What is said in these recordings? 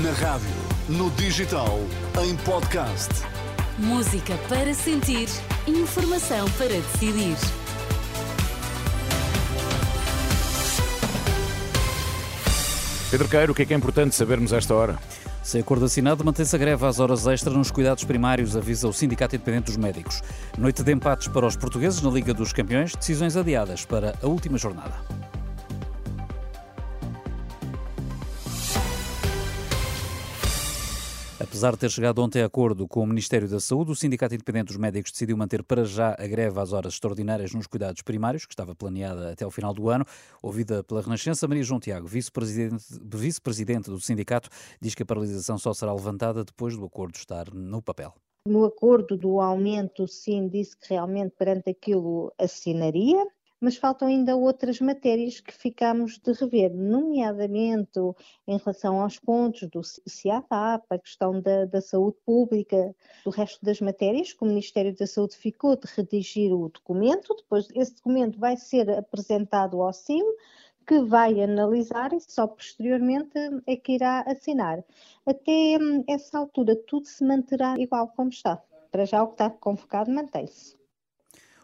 Na rádio, no digital, em podcast. Música para sentir, informação para decidir. Pedro Queiro, o que é que é importante sabermos a esta hora? Sem acordo assinado, mantém-se a greve às horas extras nos cuidados primários, avisa o Sindicato Independente dos Médicos. Noite de empates para os portugueses na Liga dos Campeões, decisões adiadas para a última jornada. Apesar de ter chegado ontem a acordo com o Ministério da Saúde, o Sindicato Independente dos Médicos decidiu manter para já a greve às horas extraordinárias nos cuidados primários, que estava planeada até ao final do ano. Ouvida pela Renascença, Maria João Tiago, vice-presidente vice do sindicato, diz que a paralisação só será levantada depois do acordo estar no papel. No acordo do aumento, sim, disse que realmente perante aquilo assinaria, mas faltam ainda outras matérias que ficamos de rever, nomeadamente em relação aos pontos do CIAFAP, a questão da, da, saúde pública, do resto das matérias, que o Ministério da Saúde ficou de redigir o documento, depois esse documento vai ser apresentado ao CIM, que vai analisar e só posteriormente é que irá assinar. Até hum, essa altura tudo se manterá igual como está. Para já o que está convocado mantém-se.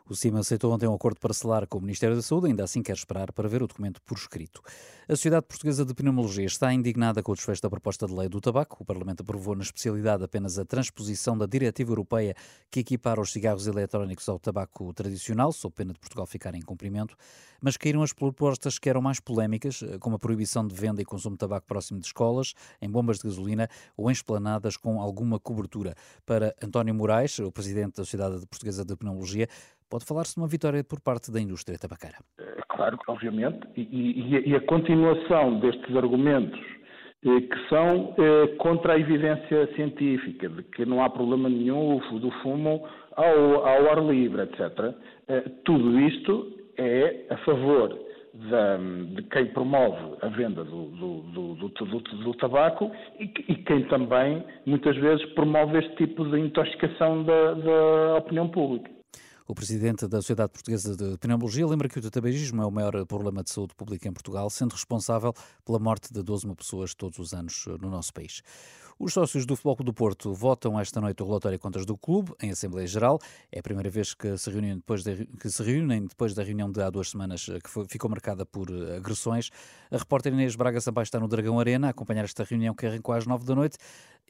O CIMA aceitou ontem um acordo parcelar com o Ministério da Saúde, ainda assim quer esperar para ver o documento por escrito. A Sociedade Portuguesa de Pneumologia está indignada com o desfecho da proposta de lei do tabaco. O Parlamento aprovou na especialidade apenas a transposição da Diretiva Europeia que equipara os cigarros eletrónicos ao tabaco tradicional, sob pena de Portugal ficar em cumprimento, mas caíram as propostas que eram mais polémicas, como a proibição de venda e consumo de tabaco próximo de escolas, em bombas de gasolina ou em esplanadas com alguma cobertura. Para António Moraes, o presidente da Sociedade Portuguesa de Pneumologia, Pode falar-se de uma vitória por parte da indústria tabaqueira? É claro, obviamente, e, e, e a continuação destes argumentos eh, que são eh, contra a evidência científica, de que não há problema nenhum do fumo ao, ao ar livre, etc. Eh, tudo isto é a favor da, de quem promove a venda do, do, do, do tabaco e, e, quem também, muitas vezes, promove este tipo de intoxicação da, da opinião pública. O presidente da Sociedade Portuguesa de Pneumologia lembra que o tabagismo é o maior problema de saúde pública em Portugal, sendo responsável pela morte de 12 mil pessoas todos os anos no nosso país. Os sócios do Futebol do Porto votam esta noite o relatório de contas do clube em Assembleia Geral. É a primeira vez que se reúnem depois, de, se reúnem depois da reunião de há duas semanas que foi, ficou marcada por agressões. A repórter Inês Braga Sampaio está no Dragão Arena a acompanhar esta reunião que arrancou às nove da noite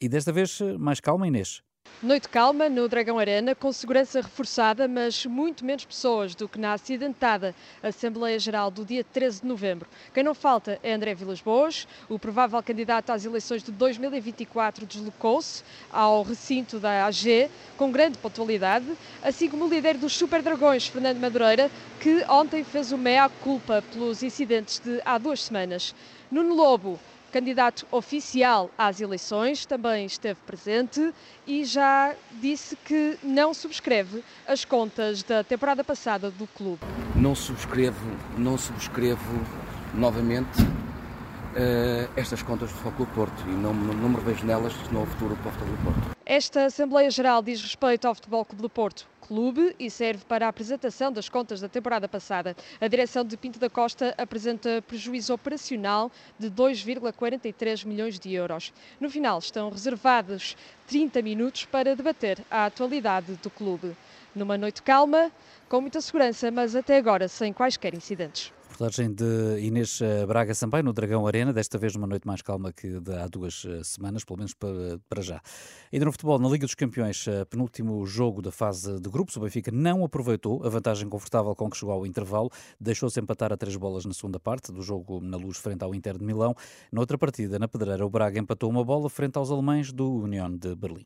e desta vez mais calma, Inês. Noite calma no Dragão Arena, com segurança reforçada, mas muito menos pessoas do que na acidentada Assembleia Geral do dia 13 de novembro. Quem não falta é André Vilas Boas, o provável candidato às eleições de 2024 deslocou-se ao recinto da AG com grande pontualidade, assim como o líder dos Super Dragões, Fernando Madureira, que ontem fez o meia-culpa pelos incidentes de há duas semanas. Nuno Lobo candidato oficial às eleições, também esteve presente e já disse que não subscreve as contas da temporada passada do clube. Não subscrevo, não subscrevo novamente uh, estas contas do Futebol Porto e não, não, não me revejo nelas no futuro do Futebol Porto. Esta Assembleia Geral diz respeito ao Futebol Clube do Porto clube e serve para a apresentação das contas da temporada passada. A direção de Pinto da Costa apresenta prejuízo operacional de 2,43 milhões de euros. No final, estão reservados 30 minutos para debater a atualidade do clube. Numa noite calma, com muita segurança, mas até agora sem quaisquer incidentes. Reportagem de Inês eh, Braga Sampaio no Dragão Arena, desta vez numa noite mais calma que há duas eh, semanas, pelo menos para, para já. Ainda no futebol, na Liga dos Campeões, eh, penúltimo jogo da fase de grupos, o Benfica não aproveitou a vantagem confortável com que chegou ao intervalo, deixou-se empatar a três bolas na segunda parte do jogo na luz frente ao Inter de Milão. Na outra partida, na Pedreira, o Braga empatou uma bola frente aos alemães do União de Berlim.